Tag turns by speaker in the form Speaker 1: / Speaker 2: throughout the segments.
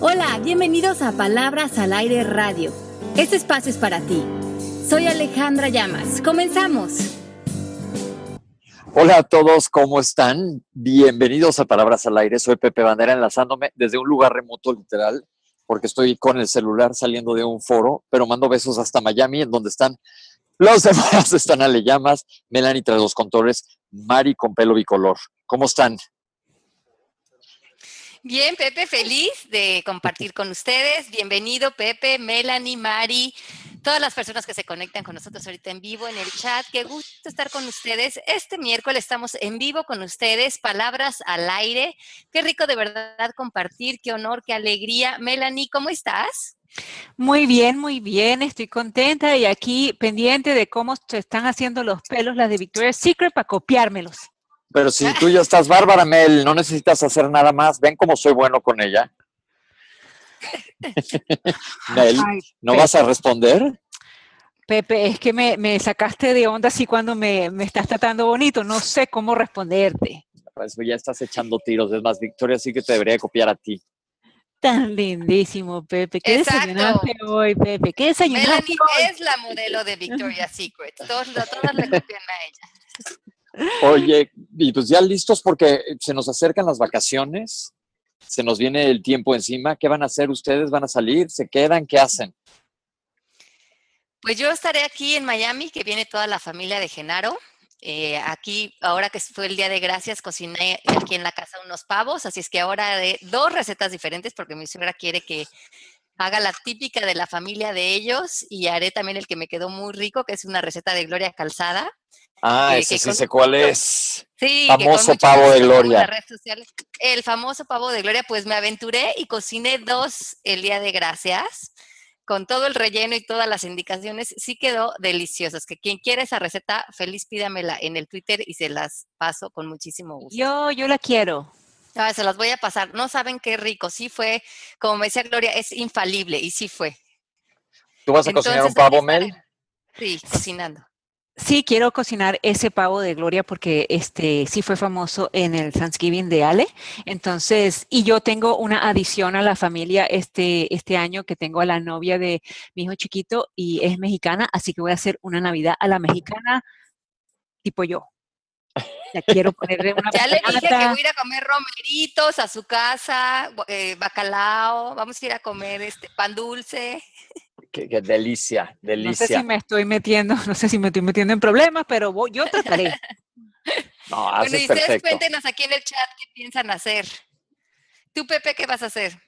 Speaker 1: Hola, bienvenidos a Palabras al Aire Radio. Este espacio es para ti. Soy Alejandra Llamas. Comenzamos.
Speaker 2: Hola a todos, ¿cómo están? Bienvenidos a Palabras al Aire. Soy Pepe Bandera enlazándome desde un lugar remoto literal, porque estoy con el celular saliendo de un foro, pero mando besos hasta Miami, en donde están los demás. Están Ale Llamas, Melanie tras los controles, Mari con pelo bicolor. ¿Cómo están?
Speaker 3: Bien, Pepe, feliz de compartir con ustedes. Bienvenido, Pepe, Melanie, Mari, todas las personas que se conectan con nosotros ahorita en vivo en el chat. Qué gusto estar con ustedes. Este miércoles estamos en vivo con ustedes, palabras al aire. Qué rico de verdad compartir, qué honor, qué alegría. Melanie, ¿cómo estás?
Speaker 4: Muy bien, muy bien, estoy contenta y aquí pendiente de cómo se están haciendo los pelos las de Victoria's Secret para copiármelos.
Speaker 2: Pero si tú ya estás bárbara, Mel, no necesitas hacer nada más. Ven cómo soy bueno con ella. Mel, ¿no vas a responder?
Speaker 4: Pepe, es que me, sacaste de onda así cuando me, me, estás tratando bonito. No sé cómo responderte.
Speaker 2: Pues ya estás echando tiros. Es más, Victoria sí que te debería copiar a ti.
Speaker 4: Tan lindísimo, Pepe. ¿Qué desayunaste hoy, Pepe? ¿Qué desayunaste
Speaker 3: Melanie es la modelo de Victoria's Secret. Todas, todas le copian a ella.
Speaker 2: Oye, y pues ya listos porque se nos acercan las vacaciones, se nos viene el tiempo encima. ¿Qué van a hacer ustedes? ¿Van a salir? ¿Se quedan? ¿Qué hacen?
Speaker 3: Pues yo estaré aquí en Miami, que viene toda la familia de Genaro. Eh, aquí, ahora que fue el Día de Gracias, cociné aquí en la casa unos pavos, así es que ahora de dos recetas diferentes, porque mi suegra quiere que haga la típica de la familia de ellos y haré también el que me quedó muy rico, que es una receta de Gloria Calzada.
Speaker 2: Ah, ese sí sé cuál es.
Speaker 3: Sí,
Speaker 2: famoso pavo de Gloria.
Speaker 3: El famoso pavo de Gloria, pues me aventuré y cociné dos el día de gracias con todo el relleno y todas las indicaciones, sí quedó delicioso. Es que quien quiera esa receta, feliz pídamela en el Twitter y se las paso con muchísimo gusto.
Speaker 4: Yo, yo la quiero.
Speaker 3: Ah, se las voy a pasar. No saben qué rico. Sí fue, como me decía Gloria, es infalible y sí fue.
Speaker 2: ¿Tú vas a cocinar un pavo, Mel?
Speaker 3: Sí, cocinando.
Speaker 4: Sí, quiero cocinar ese pavo de Gloria porque este sí fue famoso en el Thanksgiving de Ale. Entonces, y yo tengo una adición a la familia este, este año que tengo a la novia de mi hijo chiquito y es mexicana, así que voy a hacer una Navidad a la mexicana tipo yo. Ya quiero ponerle una
Speaker 3: Ya le dije que voy a ir a comer romeritos a su casa, eh, bacalao, vamos a ir a comer este pan dulce.
Speaker 2: Qué, delicia, delicia.
Speaker 4: No sé si me estoy metiendo, no sé si me estoy metiendo en problemas, pero yo trataré.
Speaker 2: No, bueno, y
Speaker 3: ustedes cuéntenos aquí en el chat qué piensan hacer. Tú, Pepe, ¿qué vas a hacer?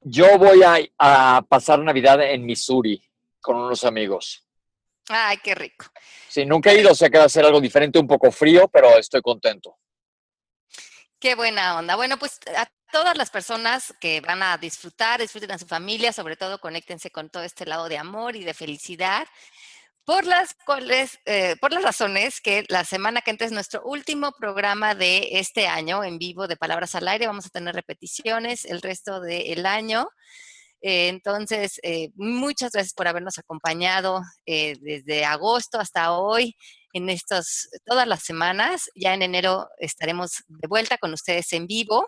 Speaker 2: Yo voy a, pasar Navidad en Missouri con unos amigos.
Speaker 3: Ay, qué rico.
Speaker 2: Sí, nunca he ido, o sea que va a ser algo diferente, un poco frío, pero estoy contento.
Speaker 3: Qué buena onda. Bueno, pues todas las personas que van a disfrutar, disfruten a su familia, sobre todo conéctense con todo este lado de amor y de felicidad. Por las, cuales, eh, por las razones que la semana que entra es nuestro último programa de este año en vivo de Palabras al Aire. Vamos a tener repeticiones el resto del año. Eh, entonces, eh, muchas gracias por habernos acompañado desde agosto hasta hoy en estas, todas las semanas. Ya en enero estaremos de vuelta con ustedes en vivo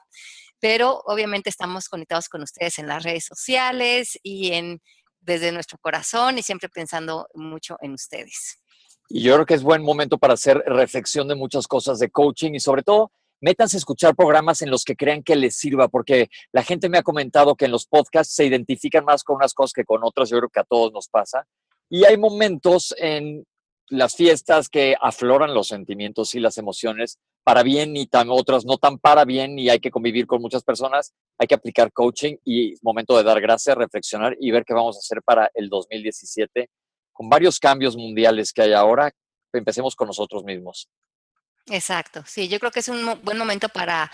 Speaker 3: pero obviamente estamos conectados con ustedes en las redes sociales y en desde nuestro corazón y siempre pensando mucho en ustedes.
Speaker 2: Y yo creo que es buen momento para hacer reflexión de muchas cosas de coaching y sobre todo métanse a escuchar programas en los que crean que les sirva, porque la gente me ha comentado que en los podcasts se identifican más con unas cosas que con otras, yo creo que a todos nos pasa. Y hay momentos en las fiestas que afloran los sentimientos y las emociones para bien y tan, otras no tan para bien y hay que convivir con muchas personas, hay que aplicar coaching y momento de dar gracias, reflexionar y ver qué vamos a hacer para el 2017 con varios cambios mundiales que hay ahora. Empecemos con nosotros mismos.
Speaker 3: Exacto, sí, yo creo que es un buen momento para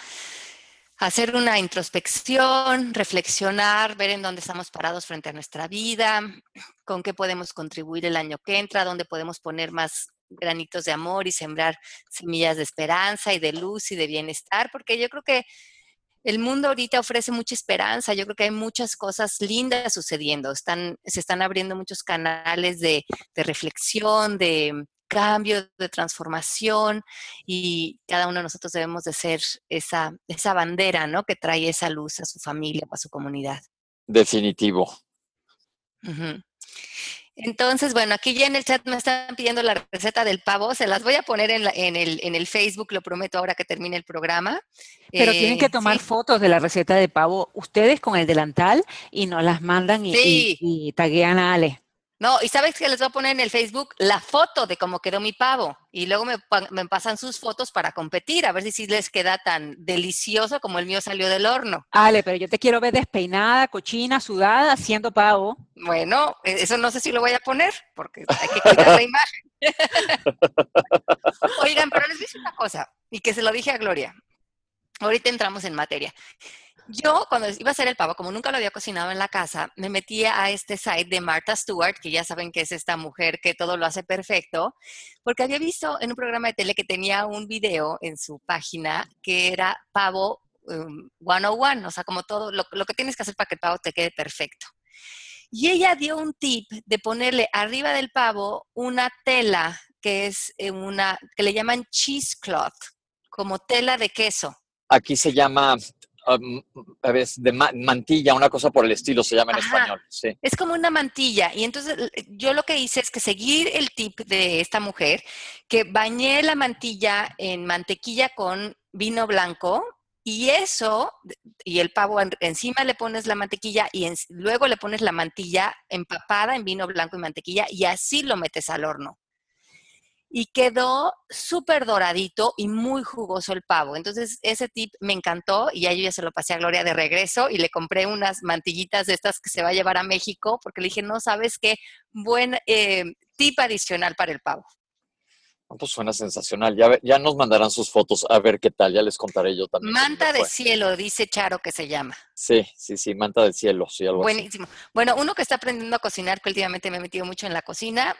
Speaker 3: hacer una introspección, reflexionar, ver en dónde estamos parados frente a nuestra vida, con qué podemos contribuir el año que entra, dónde podemos poner más granitos de amor y sembrar semillas de esperanza y de luz y de bienestar, porque yo creo que el mundo ahorita ofrece mucha esperanza, yo creo que hay muchas cosas lindas sucediendo, están, se están abriendo muchos canales de, de reflexión, de, cambio, de transformación y cada uno de nosotros debemos de ser esa, esa bandera, ¿no? Que trae esa luz a su familia o a su comunidad.
Speaker 2: Definitivo.
Speaker 3: Entonces, bueno, aquí ya en el chat me están pidiendo la receta del pavo. Se las voy a poner en, en, el, en el, Facebook, lo prometo ahora que termine el programa.
Speaker 4: Pero tienen que eh, tomar fotos de la receta de pavo ustedes con el delantal y nos las mandan y, y taguean a Ale.
Speaker 3: No, y sabes que les voy a poner en el Facebook la foto de cómo quedó mi pavo. Y luego me, pasan sus fotos para competir, a ver si les queda tan delicioso como el mío salió del horno.
Speaker 4: Ale, pero yo te quiero ver despeinada, cochina, sudada, haciendo pavo.
Speaker 3: Bueno, e, eso no sé si lo voy a poner, porque hay que cuidar la imagen. Oigan, pero les digo una cosa, y que se lo dije a Gloria. Ahorita entramos en materia. Yo, cuando iba a hacer el pavo, como nunca lo había cocinado en la casa, me metía a este site de Martha Stewart, que ya saben que es esta mujer que todo lo hace perfecto, porque había visto en un programa de tele que tenía un video en su página que era pavo um, 101, o sea, como todo lo, lo que tienes que hacer para que el pavo te quede perfecto. Y ella dio un tip de ponerle arriba del pavo una tela que es eh, una, que le llaman cheesecloth, como tela de queso.
Speaker 2: Aquí se llama a veces de mantilla, una cosa por el estilo se llama en español. Sí.
Speaker 3: Es como una mantilla. Y entonces yo lo que hice es que seguir el tip de esta mujer, que bañé la mantilla en mantequilla con vino blanco. Y eso, y el pavo encima le pones la mantequilla y luego le pones la mantilla empapada en vino blanco y mantequilla y así lo metes al horno y quedó súper doradito y muy jugoso el pavo. Entonces, ese tip me encantó y ya yo ya se lo pasé a Gloria de regreso y le compré unas mantillitas de estas que se va a llevar a México porque le dije, no sabes qué buen eh, tip adicional para el pavo.
Speaker 2: Pues suena sensacional. Ya, ya nos mandarán sus fotos a ver qué tal. Ya les contaré yo también.
Speaker 3: Manta de cielo, dice Charo que se llama.
Speaker 2: Sí, sí, sí, manta del cielo, sí, algo
Speaker 3: Buenísimo. Bueno, uno que está aprendiendo a cocinar, que últimamente me he metido mucho en la cocina,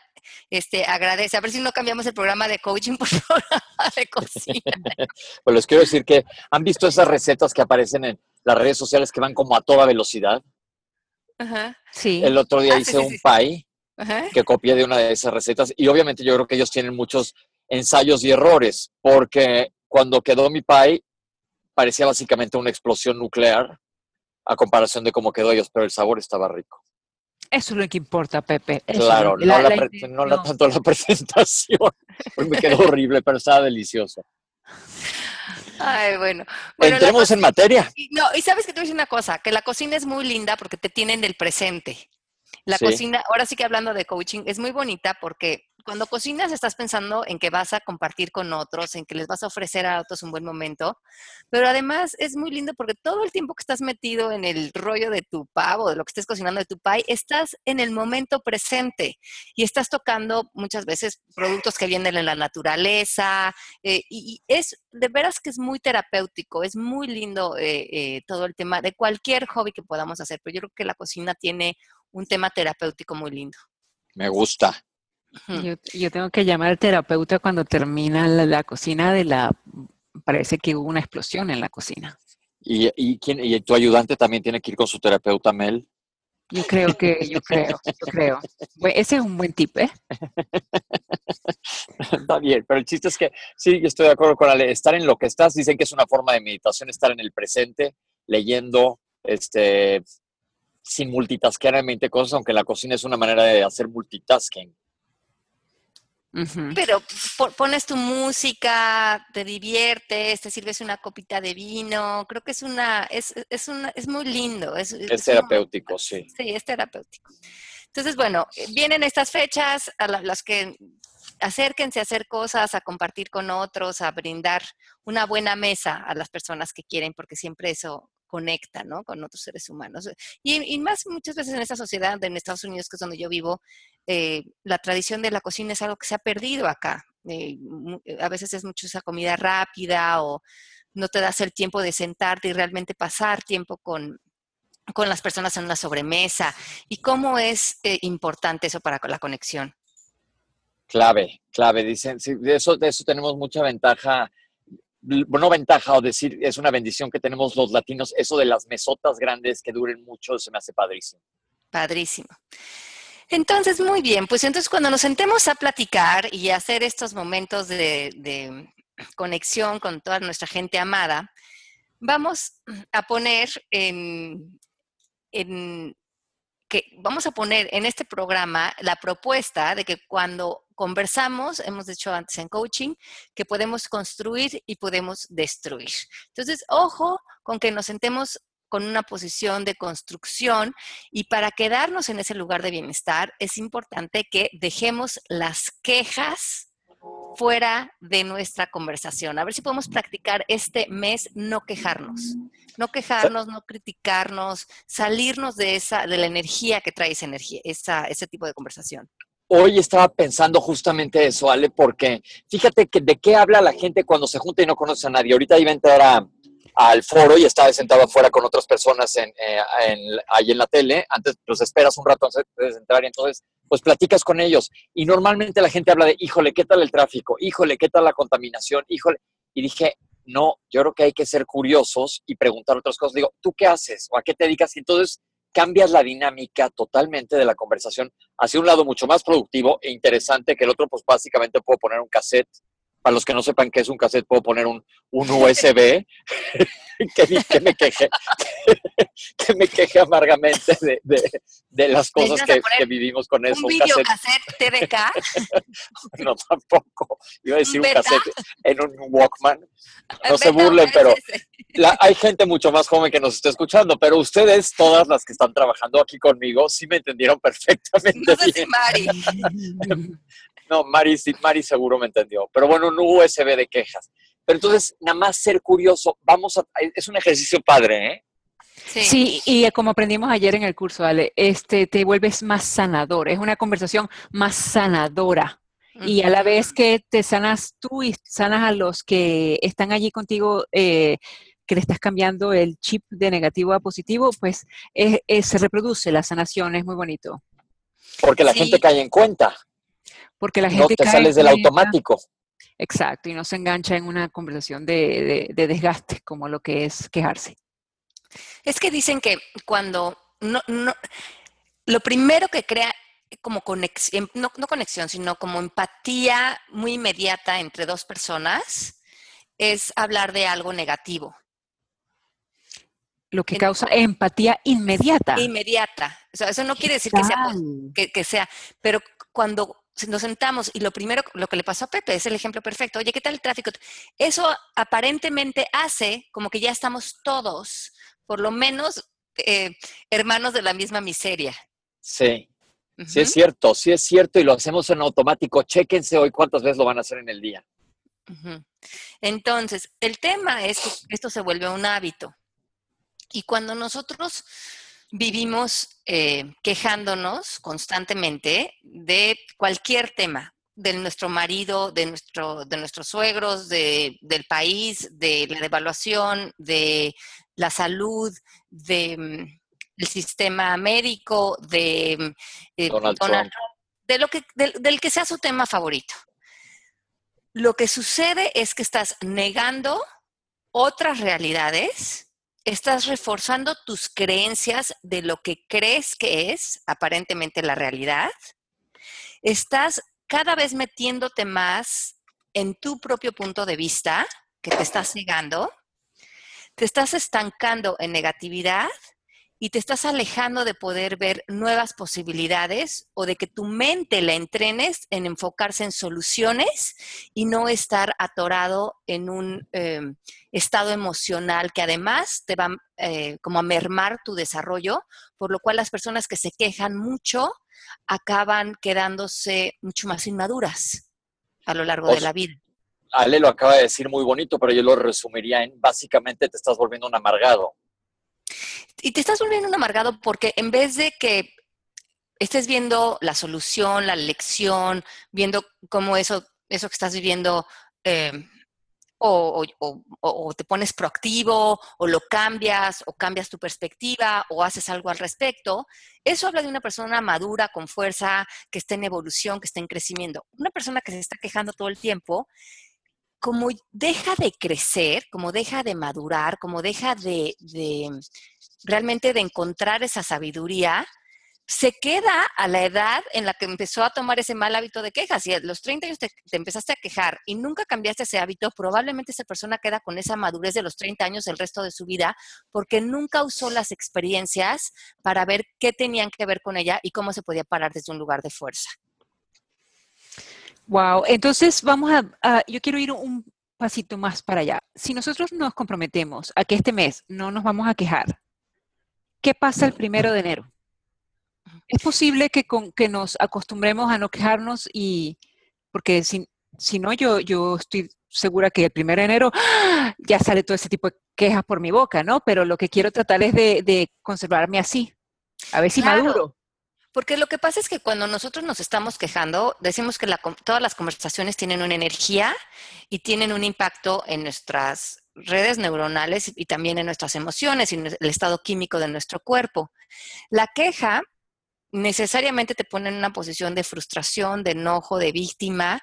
Speaker 3: este, agradece. A ver si no cambiamos el programa de coaching por programa de cocina.
Speaker 2: pues les quiero decir que han visto esas recetas que aparecen en las redes sociales que van como a toda velocidad.
Speaker 3: Ajá.
Speaker 4: Sí.
Speaker 2: El otro día ah, hice un pie que copié de una de esas recetas. Y obviamente yo creo que ellos tienen muchos ensayos y errores, porque cuando quedó mi pie parecía básicamente una explosión nuclear a comparación de cómo quedó ellos, pero el sabor estaba rico.
Speaker 4: Eso es lo que importa, Pepe.
Speaker 2: claro, no, la, tanto la presentación, me quedó horrible, pero estaba delicioso.
Speaker 3: Ay, bueno.
Speaker 2: Entremos en materia.
Speaker 3: No, y sabes que te voy a decir una cosa, que la cocina es muy linda porque te tienen el presente. La cocina, ahora sí que hablando de coaching, es muy bonita porque cuando cocinas estás pensando en que vas a compartir con otros, en que les vas a ofrecer a otros un buen momento, pero además es muy lindo porque todo el tiempo que estás metido en el rollo de tu pavo, de lo que estés cocinando de tu pie, estás en el momento presente y estás tocando muchas veces productos que vienen de la naturaleza eh, y, es de veras que es muy terapéutico, es muy lindo eh, eh, todo el tema de cualquier hobby que podamos hacer, pero yo creo que la cocina tiene un tema terapéutico muy lindo.
Speaker 2: Me gusta.
Speaker 4: Yo, tengo que llamar al terapeuta cuando termina la, cocina de la... Parece que hubo una explosión en la cocina.
Speaker 2: ¿Y, y, quién, ¿Y tu ayudante también tiene que ir con su terapeuta, Mel?
Speaker 4: Yo creo que, yo creo, yo creo. Ese es un buen tip, ¿eh?
Speaker 2: Está bien, pero el chiste es que sí, yo estoy de acuerdo con Ale. Estar en lo que estás, dicen que es una forma de meditación, estar en el presente, leyendo, este, sin multitaskear en 20 cosas, aunque la cocina es una manera de hacer multitasking.
Speaker 3: Pero pones tu música, te diviertes, te sirves una copita de vino, creo que es una, es, es, una, es muy lindo. Es,
Speaker 2: terapéutico, sí.
Speaker 3: Sí, es terapéutico. Entonces, bueno, eh, vienen estas fechas a las que acérquense a hacer cosas, a compartir con otros, a brindar una buena mesa a las personas que quieren, porque siempre eso conecta, ¿no? Con otros seres humanos. Y, más muchas veces en esta sociedad, en Estados Unidos, que es donde yo vivo, eh, la tradición de la cocina es algo que se ha perdido acá. Eh, a veces es mucho esa comida rápida o no te das el tiempo de sentarte y realmente pasar tiempo con, con las personas en una sobremesa. ¿Y cómo es eh, importante eso para la conexión?
Speaker 2: Clave, clave. Dicen, de, eso, de eso tenemos mucha ventaja no ventaja o decir es una bendición que tenemos los latinos, eso de las mesotas grandes que duren mucho se me hace padrísimo.
Speaker 3: Padrísimo. Entonces, muy bien, pues entonces cuando nos sentemos a platicar y hacer estos momentos de, conexión con toda nuestra gente amada, vamos a poner en, que vamos a poner en este programa la propuesta de que cuando conversamos, hemos dicho antes en coaching, que podemos construir y podemos destruir. Entonces, ojo con que nos sentemos con una posición de construcción y para quedarnos en ese lugar de bienestar es importante que dejemos las quejas fuera de nuestra conversación. A ver si podemos practicar este mes no quejarnos, no quejarnos, no criticarnos, salirnos de esa, de la energía que trae esa energía, ese tipo de conversación.
Speaker 2: Hoy estaba pensando justamente eso, Ale, porque fíjate que de qué habla la gente cuando se junta y no conoce a nadie. Ahorita iba a entrar a, al foro y estaba sentado afuera con otras personas en, eh, ahí en la tele. Antes, pues esperas un rato antes de entrar y entonces, pues platicas con ellos. Y normalmente la gente habla de, híjole, ¿qué tal el tráfico? Híjole, ¿qué tal la contaminación? Híjole. Y dije, no, yo creo que hay que ser curiosos y preguntar otras cosas. Digo, ¿tú qué haces? ¿O a qué te dedicas? Y entonces cambias la dinámica totalmente de la conversación hacia un lado mucho más productivo e interesante que el otro, pues básicamente puedo poner un cassette para los que no sepan qué es un cassette, puedo poner un, un USB que, me queje, que me queje amargamente de, de, las cosas que, vivimos con eso.
Speaker 3: ¿Un, video cassette
Speaker 2: no, tampoco. Iba a decir un cassette en un Walkman. No se burlen, pero hay gente mucho más joven que nos está escuchando, pero ustedes, todas las que están trabajando aquí conmigo, sí me entendieron perfectamente.
Speaker 3: No sé Mari.
Speaker 2: No, Mari, Mari seguro me entendió. Pero bueno, un USB de quejas. Pero entonces, nada más ser curioso, vamos a, es un ejercicio padre, ¿eh?
Speaker 4: Sí. y como aprendimos ayer en el curso, Ale, este, te vuelves más sanador, es una conversación más sanadora. Y a la vez que te sanas tú y sanas a los que están allí contigo, eh, que le estás cambiando el chip de negativo a positivo, pues se reproduce la sanación, es muy bonito.
Speaker 2: Porque la gente cae en cuenta.
Speaker 4: Porque la gente
Speaker 2: no te sales del automático.
Speaker 4: Exacto, y no se engancha en una conversación de, desgaste como lo que es quejarse.
Speaker 3: Es que dicen que cuando no, no lo primero que crea como conexión, no, conexión, sino como empatía muy inmediata entre dos personas, es hablar de algo negativo.
Speaker 4: Lo que causa empatía inmediata.
Speaker 3: Inmediata. O sea, eso no quiere decir que sea, que, que sea, pero cuando nos sentamos y lo primero, lo que le pasó a Pepe es el ejemplo perfecto. Oye, ¿qué tal el tráfico? Eso aparentemente hace como que ya estamos todos, por lo menos, eh, hermanos de la misma miseria.
Speaker 2: Sí. Sí es cierto, sí es cierto y lo hacemos en automático. Chéquense hoy cuántas veces lo van a hacer en el día.
Speaker 3: Entonces, el tema es que esto se vuelve un hábito. Y cuando nosotros vivimos eh, quejándonos constantemente de cualquier tema, de nuestro marido, de, nuestro, de nuestros suegros, del país, de la devaluación, de la salud, de mm, el sistema médico, de mm,
Speaker 2: eh, Donald
Speaker 3: de lo que, del que sea su tema favorito. Lo que sucede es que estás negando otras realidades estás reforzando tus creencias de lo que crees que es aparentemente la realidad. Estás cada vez metiéndote más en tu propio punto de vista, que te estás negando. Te estás estancando en negatividad y te estás alejando de poder ver nuevas posibilidades o de que tu mente la entrenes en enfocarse en soluciones y no estar atorado en un em, estado emocional que además te va eh, como a mermar tu desarrollo, por lo cual las personas que se quejan mucho acaban quedándose mucho más inmaduras a lo largo de la vida.
Speaker 2: Ale lo acaba de decir muy bonito, pero yo lo resumiría en básicamente te estás volviendo un amargado
Speaker 3: y te estás volviendo un amargado porque en vez de que estés viendo la solución, la lección, viendo cómo eso, eso que estás viviendo eh, o, te pones proactivo, o lo cambias, o cambias tu perspectiva, o haces algo al respecto, eso habla de una persona madura, con fuerza, que está en evolución, que está en crecimiento. Una persona que se está quejando todo el tiempo, como deja de crecer, como deja de madurar, como deja de realmente de encontrar esa sabiduría, se queda a la edad en la que empezó a tomar ese mal hábito de quejas. Si a los 30 años te, empezaste a quejar y nunca cambiaste ese hábito, probablemente esa persona queda con esa madurez de los 30 años el resto de su vida porque nunca usó las experiencias para ver qué tenían que ver con ella y cómo se podía parar desde un lugar de fuerza.
Speaker 4: Wow, entonces vamos a, yo quiero ir un pasito más para allá. Si nosotros nos comprometemos a que este mes no nos vamos a quejar, ¿qué pasa el primero de enero? Es posible que, con, que nos acostumbremos a no quejarnos y, porque si, si no, yo, yo estoy segura que el primero de enero ¡ah! ya sale todo ese tipo de quejas por mi boca, ¿no? Pero lo que quiero tratar es de, conservarme así, a ver si maduro.
Speaker 3: Porque lo que pasa es que cuando nosotros nos estamos quejando, decimos que todas las conversaciones tienen una energía y tienen un impacto en nuestras redes neuronales y también en nuestras emociones y en el estado químico de nuestro cuerpo. La queja necesariamente te pone en una posición de frustración, de enojo, de víctima,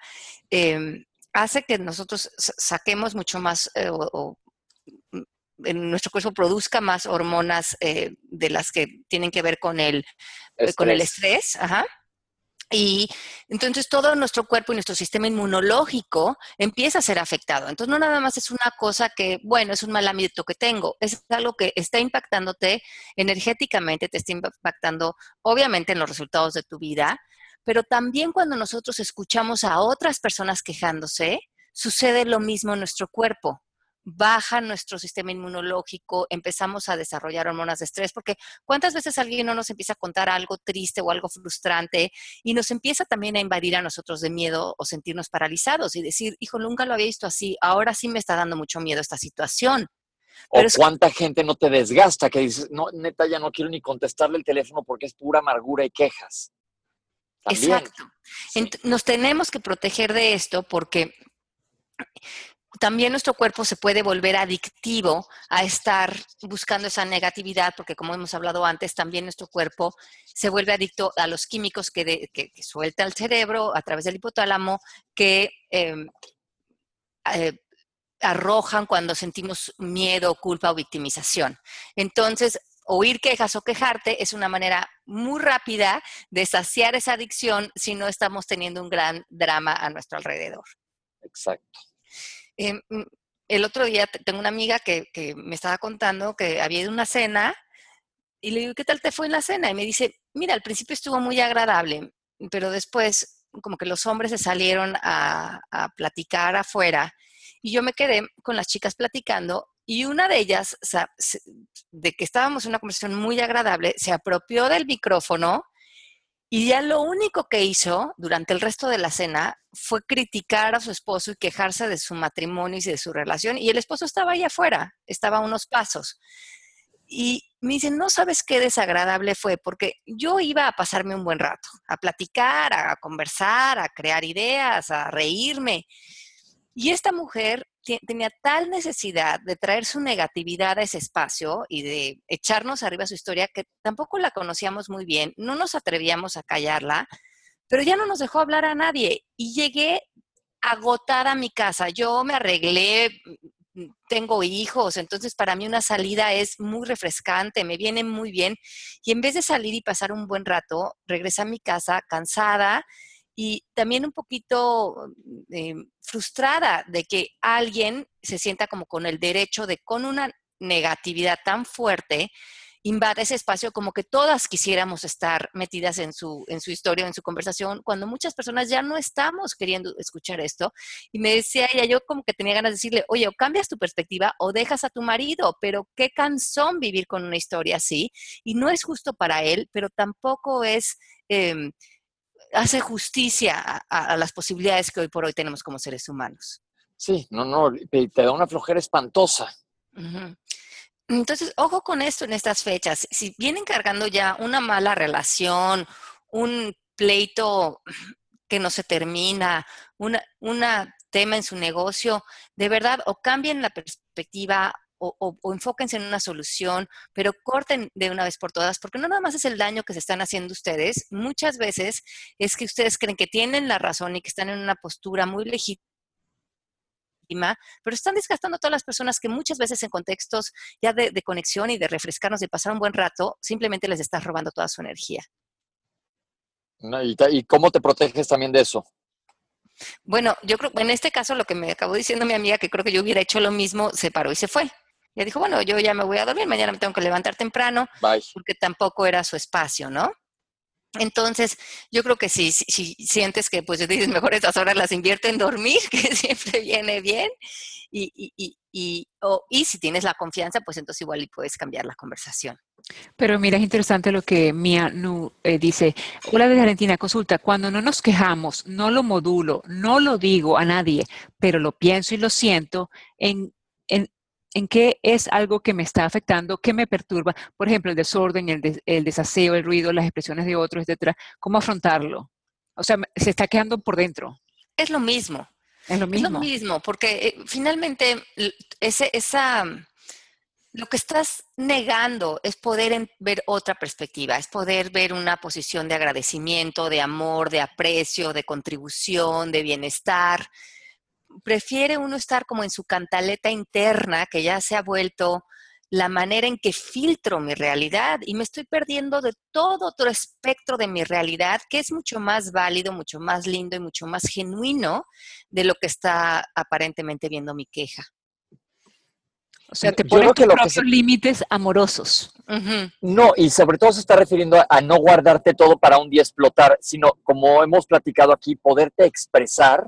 Speaker 3: em, hace que nosotros saquemos mucho más eh, o, en nuestro cuerpo produzca más hormonas eh, de las que tienen que ver con el, estrés. con el estrés. Ajá. Y entonces todo nuestro cuerpo y nuestro sistema inmunológico empieza a ser afectado. Entonces no nada más es una cosa que, bueno, es un mal hábito que tengo, es algo que está impactándote energéticamente, te está impactando obviamente en los resultados de tu vida, pero también cuando nosotros escuchamos a otras personas quejándose, sucede lo mismo en nuestro cuerpo baja nuestro sistema inmunológico, empezamos a desarrollar hormonas de estrés, porque ¿cuántas veces alguien no nos empieza a contar algo triste o algo frustrante y nos empieza también a invadir a nosotros de miedo o sentirnos paralizados y decir, hijo, nunca lo había visto así, ahora sí me está dando mucho miedo esta situación?
Speaker 2: o cuánta gente no te desgasta, que dices, no, neta, ya no quiero ni contestarle el teléfono porque es pura amargura y quejas.
Speaker 3: Exacto. Nos tenemos que proteger de esto porque también nuestro cuerpo se puede volver adictivo a estar buscando esa negatividad, porque como hemos hablado antes, también nuestro cuerpo se vuelve adicto a los químicos que, suelta el cerebro a través del hipotálamo, que em, eh, arrojan cuando sentimos miedo, culpa o victimización. Entonces, oír quejas o quejarte es una manera muy rápida de saciar esa adicción si no estamos teniendo un gran drama a nuestro alrededor.
Speaker 2: Exacto.
Speaker 3: Em, mm, el otro día tengo una amiga que, me estaba contando que había ido a una cena y le digo, ¿qué tal te fue en la cena? Y me dice, mira, al principio estuvo muy agradable, pero después como que los hombres se salieron a, platicar afuera y yo me quedé con las chicas platicando y una de ellas, de que estábamos en una conversación muy agradable, se apropió del micrófono y ya lo único que hizo durante el resto de la cena fue criticar a su esposo y quejarse de su matrimonio y de su relación. Y el esposo estaba ahí afuera, estaba a unos pasos. Y me dice, no sabes qué desagradable fue, porque yo iba a pasarme un buen rato, a platicar, a conversar, a crear ideas, a reírme. Y esta mujer tenía tal necesidad de traer su negatividad a ese espacio y de echarnos arriba su historia que tampoco la conocíamos muy bien, no nos atrevíamos a callarla, pero ya no nos dejó hablar a nadie y llegué agotada a mi casa. Yo me arreglé, mm, tengo hijos, entonces para mí una salida es muy refrescante, me viene muy bien. Y en vez de salir y pasar un buen rato, regresé a mi casa cansada y también un poquito eh, frustrada de que alguien se sienta como con el derecho de, con una negatividad tan fuerte, invade ese espacio como que todas quisiéramos estar metidas en su, en su historia, en su conversación, cuando muchas personas ya no estamos queriendo escuchar esto. Y me decía ella, yo como que tenía ganas de decirle, oye, o cambias tu perspectiva o dejas a tu marido, pero qué cansón vivir con una historia así. Y no es justo para él, pero tampoco es... Em, hace justicia a, las posibilidades que hoy por hoy tenemos como seres humanos.
Speaker 2: Sí, no, no, te da una flojera espantosa.
Speaker 3: Entonces, ojo con esto en estas fechas. Si vienen cargando ya una mala relación, un pleito que no se termina, una, una tema en su negocio, de verdad, o cambien la perspectiva o, enfóquense en una solución, pero corten de una vez por todas, porque no nada más es el daño que se están haciendo ustedes, muchas veces es que ustedes creen que tienen la razón y que están en una postura muy legítima pero están desgastando a todas las personas que muchas veces en contextos ya de, conexión y de refrescarnos, de pasar un buen rato, simplemente les estás robando toda su energía.
Speaker 2: ¿Y, cómo te proteges también de eso?
Speaker 3: Bueno, yo creo, en este caso lo que me acabó diciendo mi amiga, que creo que yo hubiera hecho lo mismo, se paró y se fue. Ya dijo, bueno, yo ya me voy a dormir, mañana me tengo que levantar temprano, porque tampoco era su espacio, ¿no? Entonces, yo creo que si, si, sientes que, pues, dices, mejor estas horas las invierte en dormir, que siempre viene bien, y, y, y, y si tienes la confianza, pues entonces igual y puedes cambiar la conversación.
Speaker 4: Pero mira, es interesante lo que Mia Nu eh, dice. Hola desde Argentina, consulta. Cuando no nos quejamos, no lo modulo, no lo digo a nadie, pero lo pienso y lo siento, en, en, en qué es algo que me está afectando, qué me perturba. Por ejemplo, el desorden, el, el desaseo, el ruido, las expresiones de otros, etcétera. ¿Cómo afrontarlo? O sea, se está quedando por dentro.
Speaker 3: Es lo mismo.
Speaker 4: Es lo mismo.
Speaker 3: Es lo mismo, porque eh, finalmente ese, esa lo que estás negando es poder ver otra perspectiva, es poder ver una posición de agradecimiento, de amor, de aprecio, de contribución, de bienestar. Prefiere uno estar como en su cantaleta interna, que ya se ha vuelto la manera en que filtro mi realidad y me estoy perdiendo de todo otro espectro de mi realidad que es mucho más válido, mucho más lindo y mucho más genuino de lo que está aparentemente viendo mi queja.
Speaker 4: O sea, te pones tus propios límites amorosos.
Speaker 2: No, y sobre todo se está refiriendo a, no guardarte todo para un día explotar, sino como hemos platicado aquí, poderte expresar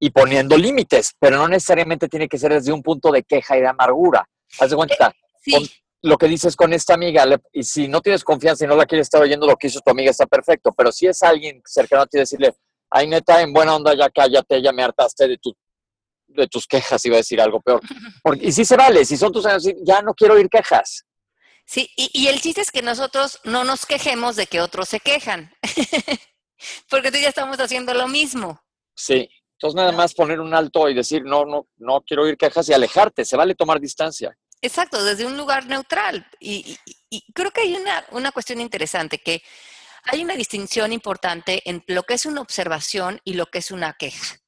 Speaker 2: y poniendo límites, pero no necesariamente tiene que ser desde un punto de queja y de amargura. Haz de cuenta,
Speaker 3: sí.
Speaker 2: lo que dices con esta amiga, y si no tienes confianza y no la quieres estar oyendo, lo que hizo tu amiga está perfecto, pero si es alguien cercano a ti, decirle, ay neta, en buena onda, ya cállate, ya me hartaste de tu de tus quejas, iba a decir algo peor. Porque, y sí se vale, si son tus años, ya no quiero oír quejas.
Speaker 3: Sí, y, el chiste es que nosotros no nos quejemos de que otros se quejan, porque tú ya estamos haciendo lo mismo.
Speaker 2: Sí, entonces nada más poner un alto y decir, no, no, no quiero oír quejas y alejarte, se vale tomar distancia.
Speaker 3: Exacto, desde un lugar neutral. Y, y creo que hay una, una cuestión interesante, que hay una distinción importante en lo que es una observación y lo que es una queja.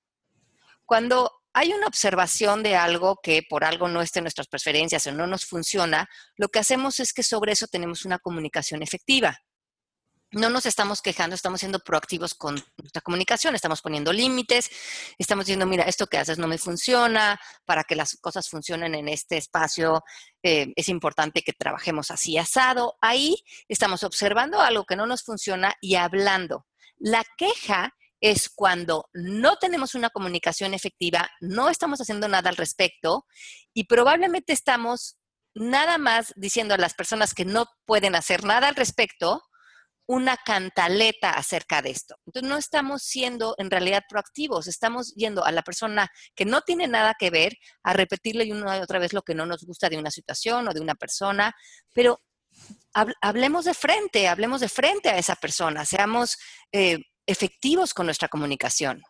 Speaker 3: Cuando hay una observación de algo que por algo no esté en nuestras preferencias o no nos funciona, lo que hacemos es que sobre eso tenemos una comunicación efectiva. No nos estamos quejando, estamos siendo proactivos con nuestra comunicación, estamos poniendo límites, estamos diciendo, mira, esto que haces no me funciona, para que las cosas funcionen en este espacio eh, es importante que trabajemos así asado. Ahí estamos observando algo que no nos funciona y hablando. La queja es cuando no tenemos una comunicación efectiva, no estamos haciendo nada al respecto y probablemente estamos nada más diciendo a las personas que no pueden hacer nada al respecto una cantaleta acerca de esto. Entonces no estamos siendo en realidad proactivos, estamos yendo a la persona que no tiene nada que ver a repetirle una y otra vez lo que no nos gusta de una situación o de una persona, pero hablemos de frente, hablemos de frente a esa persona, seamos eh, efectivos con nuestra comunicación.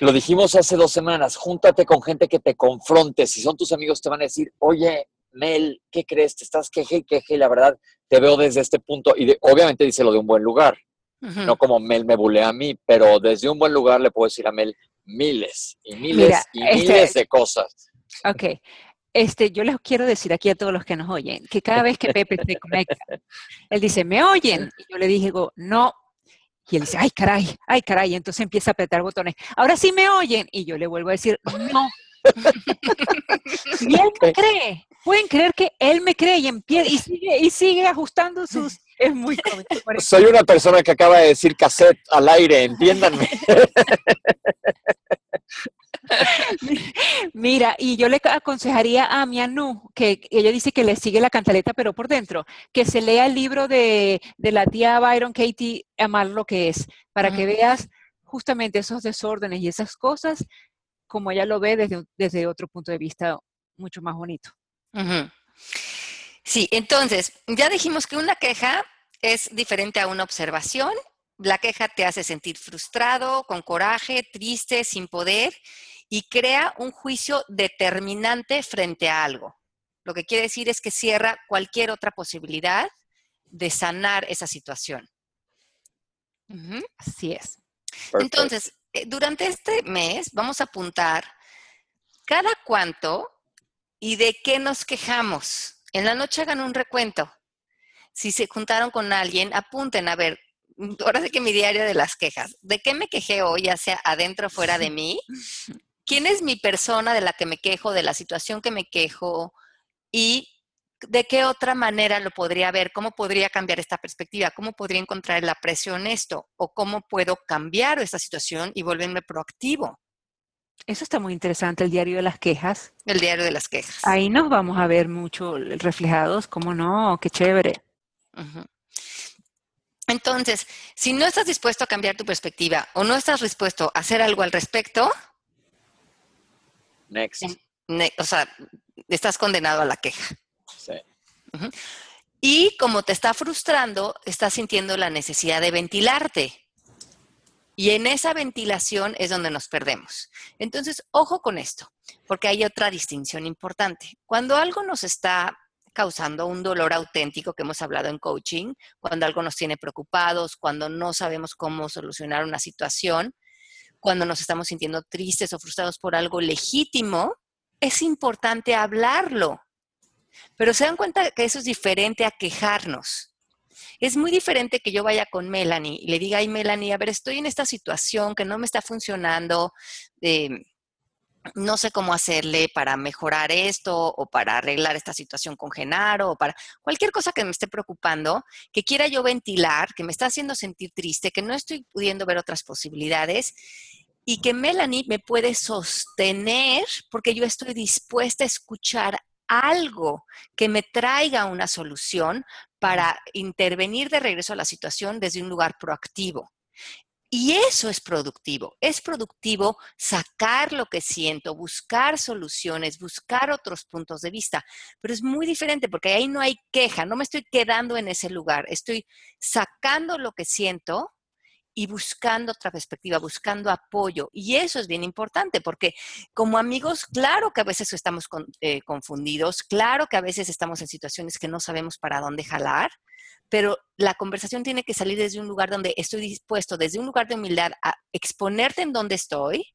Speaker 2: Lo dijimos hace dos semanas, júntate con gente que te confronte. Si son tus amigos, te van a decir, oye, Mel, ¿qué crees? Te estás queje y queje y la verdad te veo desde este punto. Y obviamente díselo de un buen lugar. No como Mel me bulea a mí, pero desde un buen lugar le puedo decir a Mel miles y miles y este miles de cosas.
Speaker 4: Ok. Este, yo les quiero decir aquí a todos los que nos oyen que cada vez que Pepe se conecta, él dice, ¿me oyen? Y yo le digo, no, y él dice, ay, caray, ay, caray. Y entonces empieza a apretar botones. Ahora sí me oyen. Y yo le vuelvo a decir, no. y él me cree. Pueden creer que él me cree y, empieza, y, sigue, y sigue ajustando sus... Es muy cómico.
Speaker 2: Soy una persona que acaba de decir cassette al aire, entiéndanme.
Speaker 4: Mira, y yo le aconsejaría a mi Anu, que ella dice que le sigue la cantaleta, pero por dentro, que se lea el libro de, la tía Byron Katie, Amar lo que es, para que veas justamente esos desórdenes y esas cosas como ella lo ve desde, desde otro punto de vista mucho más bonito.
Speaker 3: Sí, entonces, ya dijimos que una queja es diferente a una observación. La queja te hace sentir frustrado, con coraje, triste, sin poder y crea un juicio determinante frente a algo. Lo que quiere decir es que cierra cualquier otra posibilidad de sanar esa situación.
Speaker 4: Así es.
Speaker 3: Entonces, eh, durante este mes vamos a apuntar cada cuánto y de qué nos quejamos. En la noche hagan un recuento. Si se juntaron con alguien, apunten a ver ahora sí que mi diario de las quejas. ¿De qué me quejé hoy, ya sea adentro o fuera de mí? ¿Quién es mi persona de la que me quejo, de la situación que me quejo? Y de qué otra manera lo podría ver, cómo podría cambiar esta perspectiva, cómo podría encontrar la presión en esto, o cómo puedo cambiar esta situación y volverme proactivo.
Speaker 4: Eso está muy interesante, el diario de las quejas.
Speaker 3: El diario de las quejas.
Speaker 4: Ahí nos vamos a ver mucho reflejados, cómo no, qué chévere.
Speaker 3: Entonces, si no estás dispuesto a cambiar tu perspectiva o no estás dispuesto a hacer algo al respecto,
Speaker 2: Next.
Speaker 3: o sea, estás condenado a la queja.
Speaker 2: Sí.
Speaker 3: Y como te está frustrando, estás sintiendo la necesidad de ventilarte. Y en esa ventilación es donde nos perdemos. Entonces, ojo con esto, porque hay otra distinción importante. Cuando algo nos está causando un dolor auténtico que hemos hablado en coaching, cuando algo nos tiene preocupados, cuando no sabemos cómo solucionar una situación, cuando nos estamos sintiendo tristes o frustrados por algo legítimo, es importante hablarlo. Pero se dan cuenta que eso es diferente a quejarnos. Es muy diferente que yo vaya con Melanie y le diga, ay Melanie, a ver, estoy en esta situación que no me está funcionando, eh, no sé cómo hacerle para mejorar esto o para arreglar esta situación con Genaro o para cualquier cosa que me esté preocupando, que quiera yo ventilar, que me está haciendo sentir triste, que no estoy pudiendo ver otras posibilidades y que Melanie me puede sostener porque yo estoy dispuesta a escuchar algo que me traiga una solución para intervenir de regreso a la situación desde un lugar proactivo. Y eso es productivo. Es productivo sacar lo que siento, buscar soluciones, buscar otros puntos de vista. Pero es muy diferente porque ahí no hay queja, no me estoy quedando en ese lugar. Estoy sacando lo que siento y buscando otra perspectiva, buscando apoyo. Y eso es bien importante porque como amigos, claro que a veces estamos eh, confundidos, claro que a veces estamos en situaciones que no sabemos para dónde jalar, pero la conversación tiene que salir desde un lugar donde estoy dispuesto, desde un lugar de humildad, a exponerte en donde estoy.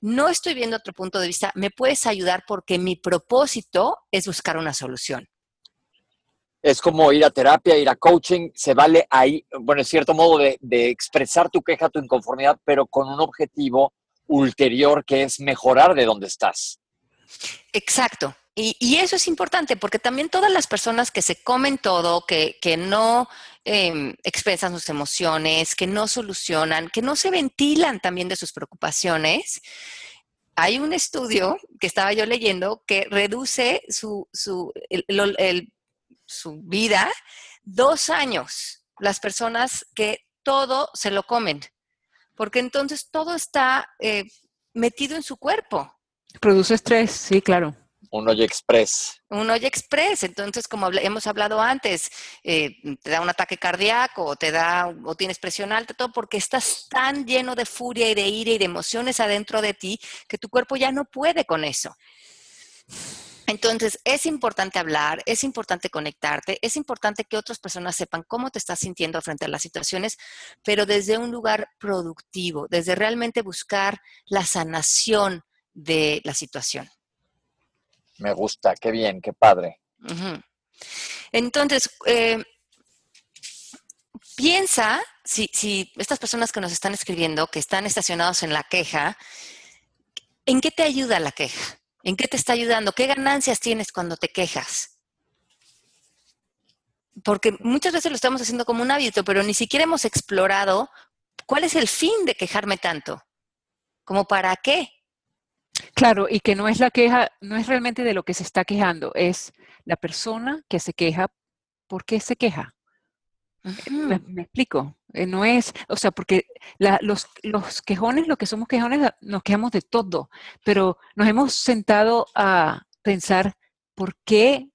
Speaker 3: No estoy viendo otro punto de vista, me puedes ayudar porque mi propósito es buscar una solución
Speaker 2: es como ir a terapia, ir a coaching, se vale ahí, bueno, en cierto modo de, expresar tu queja, tu inconformidad, pero con un objetivo ulterior que es mejorar de donde estás.
Speaker 3: Exacto. Y, eso es importante porque también todas las personas que se comen todo, que, no em, expresan sus emociones, que no solucionan, que no se ventilan también de sus preocupaciones, hay un estudio que estaba yo leyendo que reduce su, su el su vida, dos años las personas que todo se lo comen, porque entonces todo está eh, metido en su cuerpo.
Speaker 4: Produce estrés, sí, claro.
Speaker 2: Un hoy express.
Speaker 3: Un hoy express. Entonces, como hemos hablado antes, eh, te da un ataque cardíaco, o te da, o tienes presión alta, todo porque estás tan lleno de furia y de ira y de emociones adentro de ti que tu cuerpo ya no puede con eso. Entonces, es importante hablar, es importante conectarte, es importante que otras personas sepan cómo te estás sintiendo frente a las situaciones, pero desde un lugar productivo, desde realmente buscar la sanación de la situación.
Speaker 2: Me gusta, qué bien, qué padre.
Speaker 3: Entonces, eh, piensa, si, si estas personas que nos están escribiendo, que están estacionados en la queja, ¿en qué te ayuda la queja? ¿En qué te está ayudando? ¿Qué ganancias tienes cuando te quejas? Porque muchas veces lo estamos haciendo como un hábito, pero ni siquiera hemos explorado cuál es el fin de quejarme tanto. ¿Como para qué?
Speaker 4: Claro, y que no es la queja, no es realmente de lo que se está quejando, es la persona que se queja, ¿por qué se queja? Me, explico. Eh, no es, o sea, porque los, los, quejones, lo que somos quejones, nos quejamos de todo, pero nos hemos sentado a pensar por qué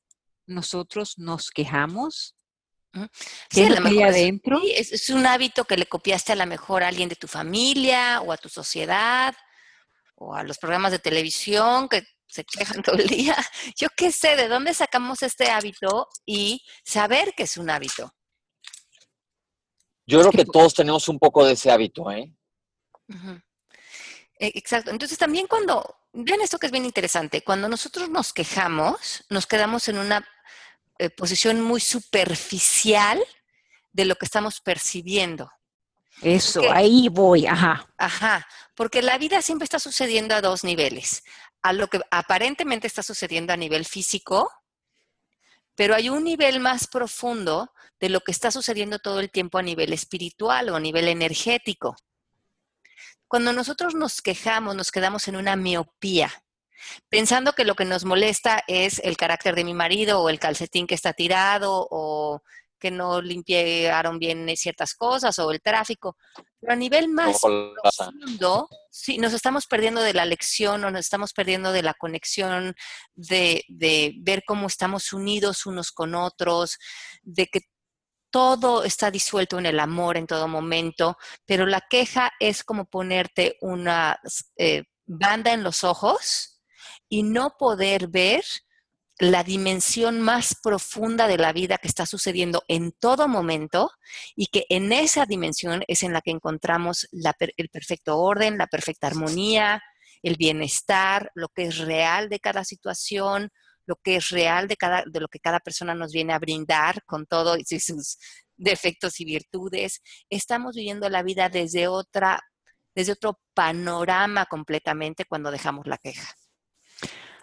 Speaker 4: nosotros nos quejamos.
Speaker 3: Sí, es adentro? Es, es, un hábito que le copiaste a lo mejor a alguien de tu familia o a tu sociedad o a los programas de televisión que se quejan todo el día. Yo qué sé, ¿de dónde sacamos este hábito y saber que es un hábito?
Speaker 2: Yo creo que, todos tenemos un poco de ese hábito, ¿eh?
Speaker 3: E, exacto. Entonces también cuando, vean esto que es bien interesante, cuando nosotros nos quejamos, nos quedamos en una eh, posición muy superficial de lo que estamos percibiendo.
Speaker 4: Eso, ahí voy, ajá.
Speaker 3: Ajá, porque la vida siempre está sucediendo a dos niveles. A lo que aparentemente está sucediendo a nivel físico, pero hay un nivel más profundo de lo que está sucediendo todo el tiempo a nivel espiritual o a nivel energético. Cuando nosotros nos quejamos, nos quedamos en una miopía, pensando que lo que nos molesta es el carácter de mi marido o el calcetín que está tirado o que no limpiaron bien ciertas cosas o el tráfico. Pero a nivel más profundo, sí, nos estamos perdiendo de la lección o nos estamos perdiendo de la conexión, de, de ver cómo estamos unidos unos con otros, de que todo está disuelto en el amor en todo momento, pero la queja es como ponerte una eh, banda en los ojos y no poder ver la dimensión más profunda de la vida que está sucediendo en todo momento y que en esa dimensión es en la que encontramos el perfecto orden, la perfecta armonía, el bienestar, lo que es real de cada situación, lo que es real de, cada, de lo que cada persona nos viene a brindar con todo y sus defectos y virtudes. Estamos viviendo la vida desde otra, desde otro panorama completamente cuando dejamos la queja.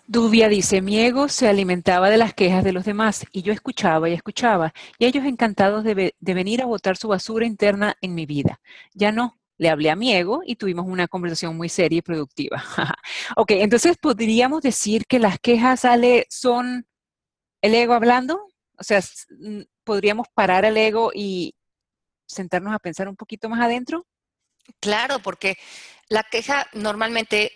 Speaker 4: Dubia dice, mi ego se alimentaba de las quejas de los demás y yo escuchaba y escuchaba, y ellos encantados de, venir a botar su basura interna en mi vida. Ya no, le hablé a mi ego y tuvimos una conversación muy seria y productiva. ok, entonces podríamos decir que las quejas son el ego hablando, o sea, podríamos parar el ego y sentarnos a pensar un poquito más adentro.
Speaker 3: Claro, porque la queja normalmente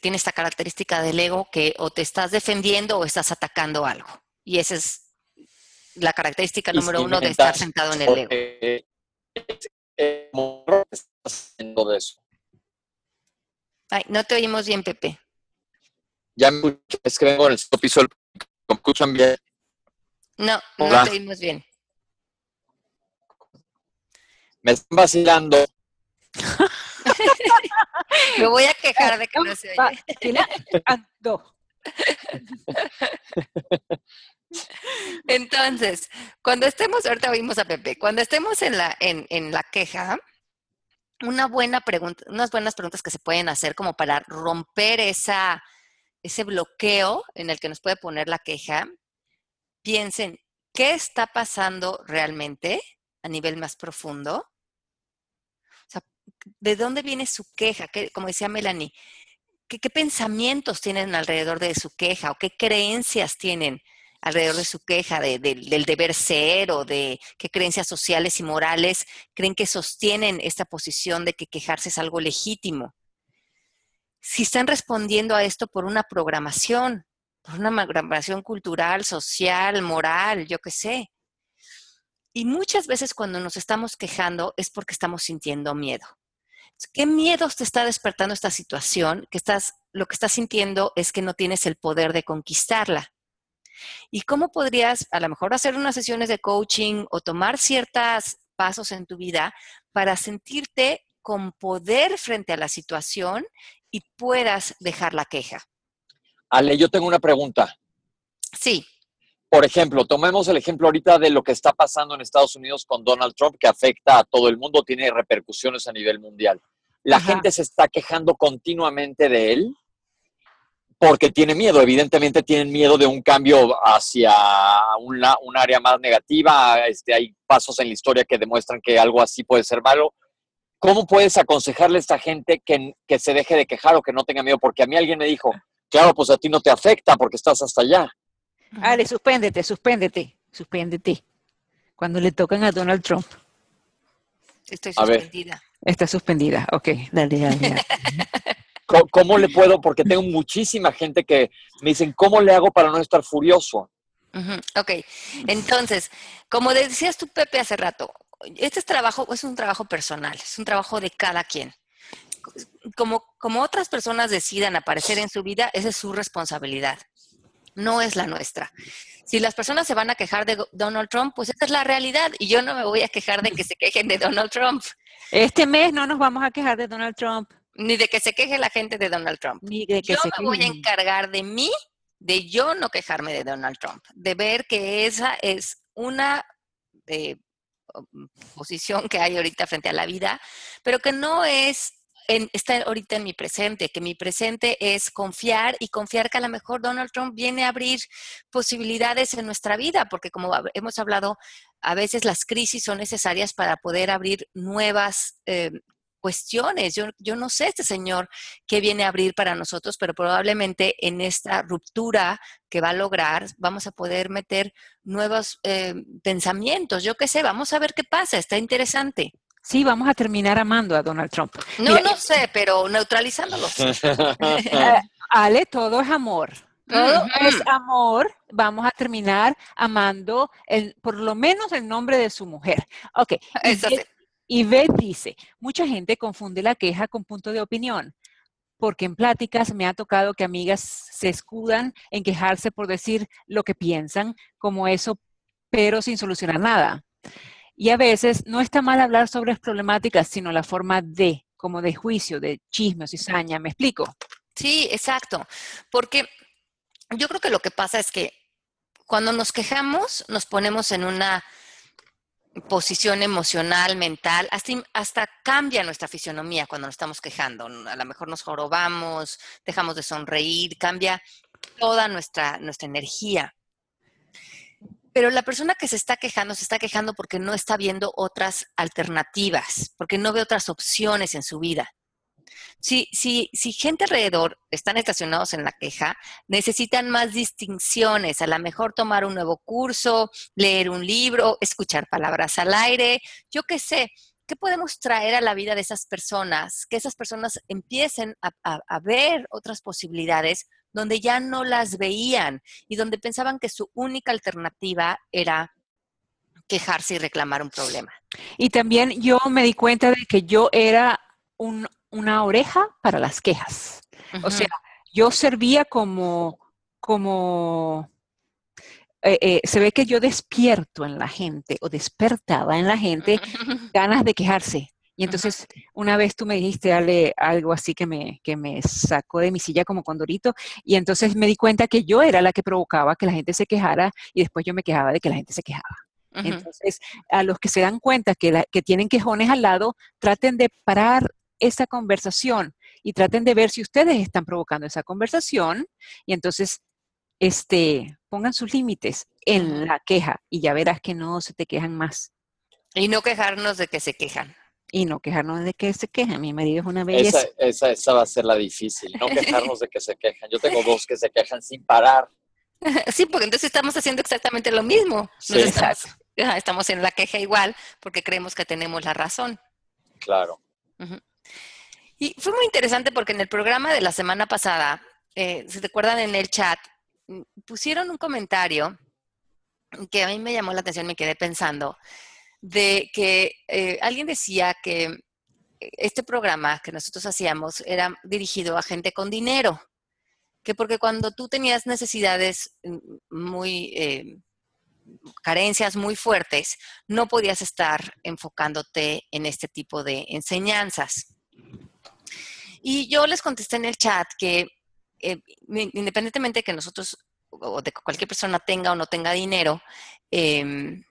Speaker 3: tiene esta característica del ego que o te estás defendiendo o estás atacando algo. Y esa es la característica número uno de estar sentado en el ego. Ay, no te oímos bien, Pepe.
Speaker 2: Ya me es que vengo en el piso, ¿me escuchan bien?
Speaker 3: No, no te oímos bien.
Speaker 2: Me están vacilando.
Speaker 3: Me voy a quejar de que no se oye. Entonces, cuando estemos, ahorita oímos a Pepe, cuando estemos en la, en, en la queja, una buena pregunta, unas buenas preguntas que se pueden hacer como para romper esa, ese bloqueo en el que nos puede poner la queja, piensen, ¿qué está pasando realmente a nivel más profundo? ¿De dónde viene su queja? como decía Melanie, ¿qué, pensamientos tienen alrededor de su queja o qué creencias tienen alrededor de su queja, del deber ser o de qué creencias sociales y morales creen que sostienen esta posición de que quejarse es algo legítimo? Si están respondiendo a esto por una programación, por una programación cultural, social, moral, yo qué sé. Y muchas veces cuando nos estamos quejando es porque estamos sintiendo miedo. ¿Qué miedos te está despertando esta situación? Que estás, lo que estás sintiendo es que no tienes el poder de conquistarla. ¿Y cómo podrías a lo mejor hacer unas sesiones de coaching o tomar ciertos pasos en tu vida para sentirte con poder frente a la situación y puedas dejar la queja?
Speaker 2: Ale, yo tengo una pregunta.
Speaker 3: Sí.
Speaker 2: Por ejemplo, tomemos el ejemplo ahorita de lo que está pasando en Estados Unidos con Donald Trump, que afecta a todo el mundo, tiene repercusiones a nivel mundial. La gente se está quejando continuamente de él porque tiene miedo. Evidentemente tienen miedo de un cambio hacia una, un área más negativa. Este, hay pasos en la historia que demuestran que algo así puede ser malo. ¿Cómo puedes aconsejarle a esta gente que, que se deje de quejar o que no tenga miedo? Porque a mí alguien me dijo, claro, pues a ti no te afecta porque estás hasta allá.
Speaker 4: Ale, suspéndete, suspéndete, suspéndete. Cuando le tocan a Donald Trump.
Speaker 3: Estoy suspendida.
Speaker 4: Está suspendida, ok, dale, dale.
Speaker 2: ¿Cómo, le puedo? Porque tengo muchísima gente que me dicen, ¿cómo le hago para no estar furioso?
Speaker 3: Ok, entonces, como decías tú, Pepe, hace rato, este trabajo es un trabajo personal, es un trabajo de cada quien. Como, como otras personas decidan aparecer en su vida, esa es su responsabilidad, no es la nuestra. Si las personas se van a quejar de Donald Trump, pues esa es la realidad y yo no me voy a quejar de que se quejen de Donald Trump.
Speaker 4: Este mes no nos vamos a quejar de Donald Trump.
Speaker 3: Ni de que se queje la gente de Donald Trump.
Speaker 4: Ni de que
Speaker 3: yo me voy a encargar de mí, de yo no quejarme de Donald Trump, de ver que esa es una, eh, posición que hay ahorita frente a la vida, pero que no es está ahorita en mi presente, que mi presente es confiar y confiar que a lo mejor Donald Trump viene a abrir posibilidades en nuestra vida, porque como hemos hablado, a veces las crisis son necesarias para poder abrir nuevas eh, cuestiones. Yo, yo no sé este señor qué viene a abrir para nosotros, pero probablemente en esta ruptura que va a lograr vamos a poder meter nuevos eh, pensamientos. Yo qué sé, vamos a ver qué pasa, está interesante.
Speaker 4: Sí, vamos a terminar amando a Donald Trump.
Speaker 3: No, no sé, pero neutralizándolo.
Speaker 4: Eh, Ale, todo es amor. Todo es amor. Vamos a terminar amando el, por lo menos el nombre de su mujer. Ok. Y Beth dice, mucha gente confunde la queja con punto de opinión, porque en pláticas me ha tocado que amigas se escudan en quejarse por decir lo que piensan, como eso, pero sin solucionar nada. Y a veces no está mal hablar sobre problemáticas, sino la forma de, como de juicio, de chisme o cizaña. ¿Me explico?
Speaker 3: Sí, exacto. Porque yo creo que lo que pasa es que cuando nos quejamos, nos ponemos en una posición emocional, mental, hasta, cambia nuestra fisionomía cuando nos estamos quejando. A lo mejor nos jorobamos, dejamos de sonreír, cambia toda nuestra, nuestra energía. Pero la persona que se está quejando, se está quejando porque no está viendo otras alternativas, porque no ve otras opciones en su vida. Si, si, si gente alrededor están estacionados en la queja, necesitan más distinciones, a lo mejor tomar un nuevo curso, leer un libro, escuchar palabras al aire, yo qué sé, ¿qué podemos traer a la vida de esas personas? Que esas personas empiecen a, a ver otras posibilidades donde ya no las veían y donde pensaban que su única alternativa era quejarse y reclamar un problema.
Speaker 4: Y también yo me di cuenta de que yo era una oreja para las quejas. O sea, yo servía como, como eh, eh, se ve que yo despierto en la gente o despertaba en la gente ganas de quejarse. Y entonces, una vez tú me dijiste Ale, algo así que me, que me sacó de mi silla como condorito, y entonces me di cuenta que yo era la que provocaba que la gente se quejara y después yo me quejaba de que la gente se quejaba. Entonces, a los que se dan cuenta que, que tienen quejones al lado, traten de parar esa conversación y traten de ver si ustedes están provocando esa conversación y entonces este, pongan sus límites en la queja y ya verás que no se te quejan más.
Speaker 3: Y no quejarnos de que se quejan
Speaker 4: y no quejarnos de que se quejan. Mi marido es una belleza.
Speaker 2: Esa, esa, esa, va a ser la difícil, no quejarnos de que se quejan. Yo tengo dos que se quejan sin parar.
Speaker 3: Sí, porque entonces estamos haciendo exactamente lo mismo. Sí. Estamos, estamos, en la queja igual porque creemos que tenemos la razón.
Speaker 2: Claro.
Speaker 3: Y fue muy interesante porque en el programa de la semana pasada, eh, si recuerdan en el chat, mm, pusieron un comentario que a mí me llamó la atención, me quedé pensando de que eh, alguien decía que este programa que nosotros hacíamos era dirigido a gente con dinero, que porque cuando tú tenías necesidades mm, muy, eh, carencias muy fuertes, no podías estar enfocándote en este tipo de enseñanzas. Y yo les contesté en el chat que eh, independientemente de que nosotros o de que cualquier persona tenga o no tenga dinero, eh,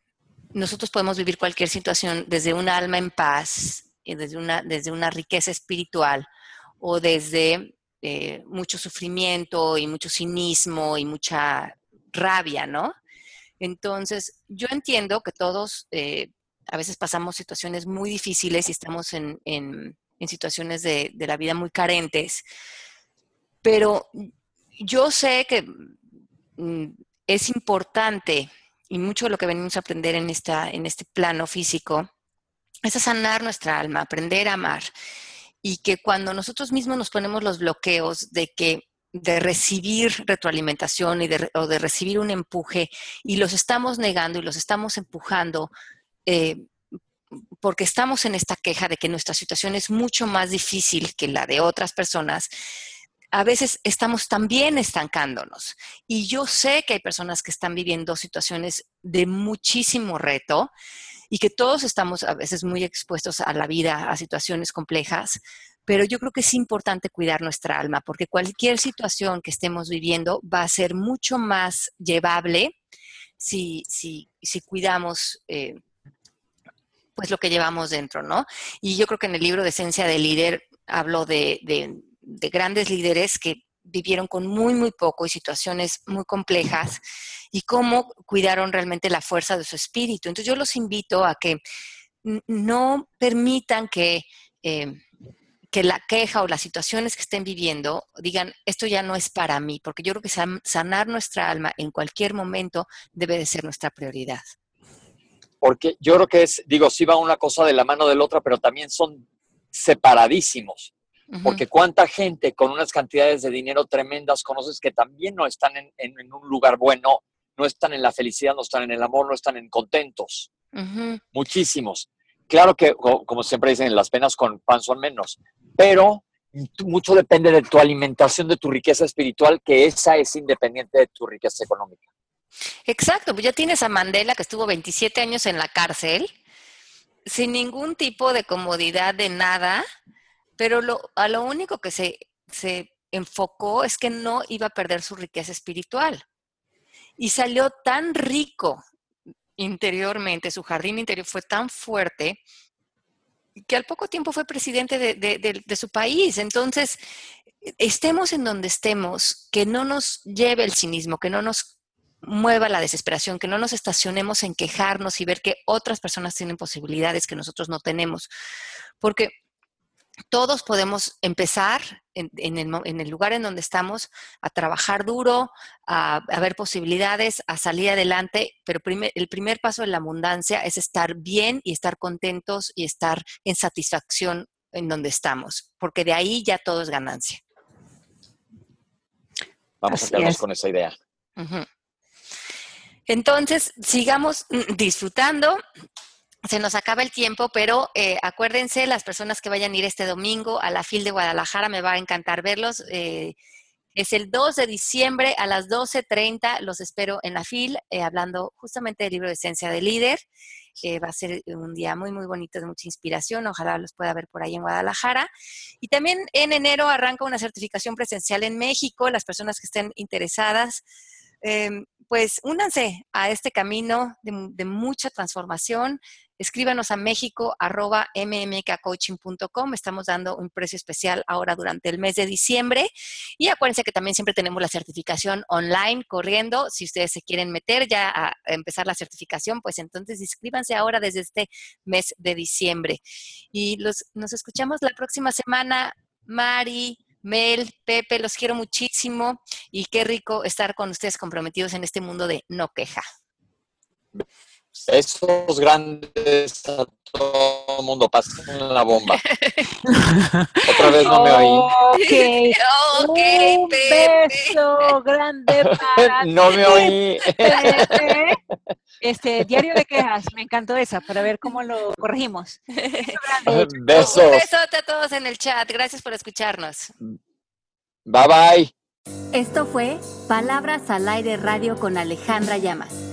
Speaker 3: nosotros podemos vivir cualquier situación desde un alma en paz, y desde, una, desde una riqueza espiritual o desde eh, mucho sufrimiento y mucho cinismo y mucha rabia, ¿no? Entonces, yo entiendo que todos eh, a veces pasamos situaciones muy difíciles y estamos en, en, situaciones de, de la vida muy carentes, pero yo sé que mm, es importante y mucho de lo que venimos a aprender en, esta, en este plano físico es a sanar nuestra alma, aprender a amar. Y que cuando nosotros mismos nos ponemos los bloqueos de que de recibir retroalimentación y de, o de recibir un empuje y los estamos negando y los estamos empujando eh, porque estamos en esta queja de que nuestra situación es mucho más difícil que la de otras personas, a veces estamos también estancándonos. Y yo sé que hay personas que están viviendo situaciones de muchísimo reto y que todos estamos a veces muy expuestos a la vida, a situaciones complejas, pero yo creo que es importante cuidar nuestra alma porque cualquier situación que estemos viviendo va a ser mucho más llevable si, si, si cuidamos eh, es lo que llevamos dentro, ¿no? Y yo creo que en el libro de Esencia del Líder hablo de grandes líderes que vivieron con muy, muy poco y situaciones muy complejas y cómo cuidaron realmente la fuerza de su espíritu. Entonces yo los invito a que no permitan que, eh, que la queja o las situaciones que estén viviendo digan, esto ya no es para mí, porque yo creo que sanar nuestra alma en cualquier momento debe de ser nuestra prioridad.
Speaker 2: Porque yo creo que es, digo, sí va una cosa de la mano de la otra, pero también son separadísimos. Porque cuánta gente con unas cantidades de dinero tremendas conoces que también no están en, un lugar bueno, no están en la felicidad, no están en el amor, no están en contentos. Muchísimos. Claro que, como siempre dicen, las penas con pan son menos, pero mucho depende de tu alimentación, de tu riqueza espiritual, que esa es independiente de tu riqueza económica.
Speaker 3: Exacto, pues ya tienes a Mandela que estuvo 27 años en la cárcel, sin ningún tipo de comodidad de nada, pero lo, a lo único que se, se enfocó es que no iba a perder su riqueza espiritual. Y salió tan rico interiormente, su jardín interior fue tan fuerte que al poco tiempo fue presidente de, de, su país. Entonces, estemos en donde estemos, que no nos lleve el cinismo, que no nos mueva la desesperación, que no nos estacionemos en quejarnos y ver que otras personas tienen posibilidades que nosotros no tenemos. Porque todos podemos empezar en, el, lugar en donde estamos a trabajar duro, a, ver posibilidades, a salir adelante, pero el primer paso en la abundancia es estar bien y estar contentos y estar en satisfacción en donde estamos, porque de ahí ya todo es ganancia.
Speaker 2: Vamos a quedarnos con esa idea.
Speaker 3: Entonces, sigamos disfrutando se nos acaba el tiempo, pero eh, acuérdense, las personas que vayan a ir este domingo a la FIL de Guadalajara, me va a encantar verlos. Eh, es el 2 de diciembre a las 12.30, los espero en la FIL, eh, hablando justamente del libro de Esencia de Líder. va a ser un día muy, muy bonito, de mucha inspiración. Ojalá los pueda ver por ahí en Guadalajara. Y también en enero arranca una certificación presencial en México. Las personas que estén interesadas, em, pues únanse a este camino de mucha transformación escríbanos a méxico arroba. Estamos dando un precio especial ahora durante el mes de diciembre. Y acuérdense que también siempre tenemos la certificación online corriendo. Si ustedes se quieren meter ya a empezar la certificación, pues entonces inscríbanse ahora desde este mes de diciembre. Y nos escuchamos la próxima semana. Mari, Mel, Pepe, los quiero muchísimo y qué rico estar con ustedes comprometidos en este mundo de no queja.
Speaker 2: Esos grandes a todo el mundo pasan la bomba. Otra vez no me
Speaker 4: oí. Ok, okay Un beso grande para
Speaker 2: No me oí.
Speaker 4: Este, diario de quejas, me encantó esa, para ver cómo lo corregimos.
Speaker 2: Besos.
Speaker 3: Un besote a todos en el chat. Gracias por escucharnos.
Speaker 2: Bye bye.
Speaker 1: Esto fue Palabras al Aire Radio con Alejandra Llamas.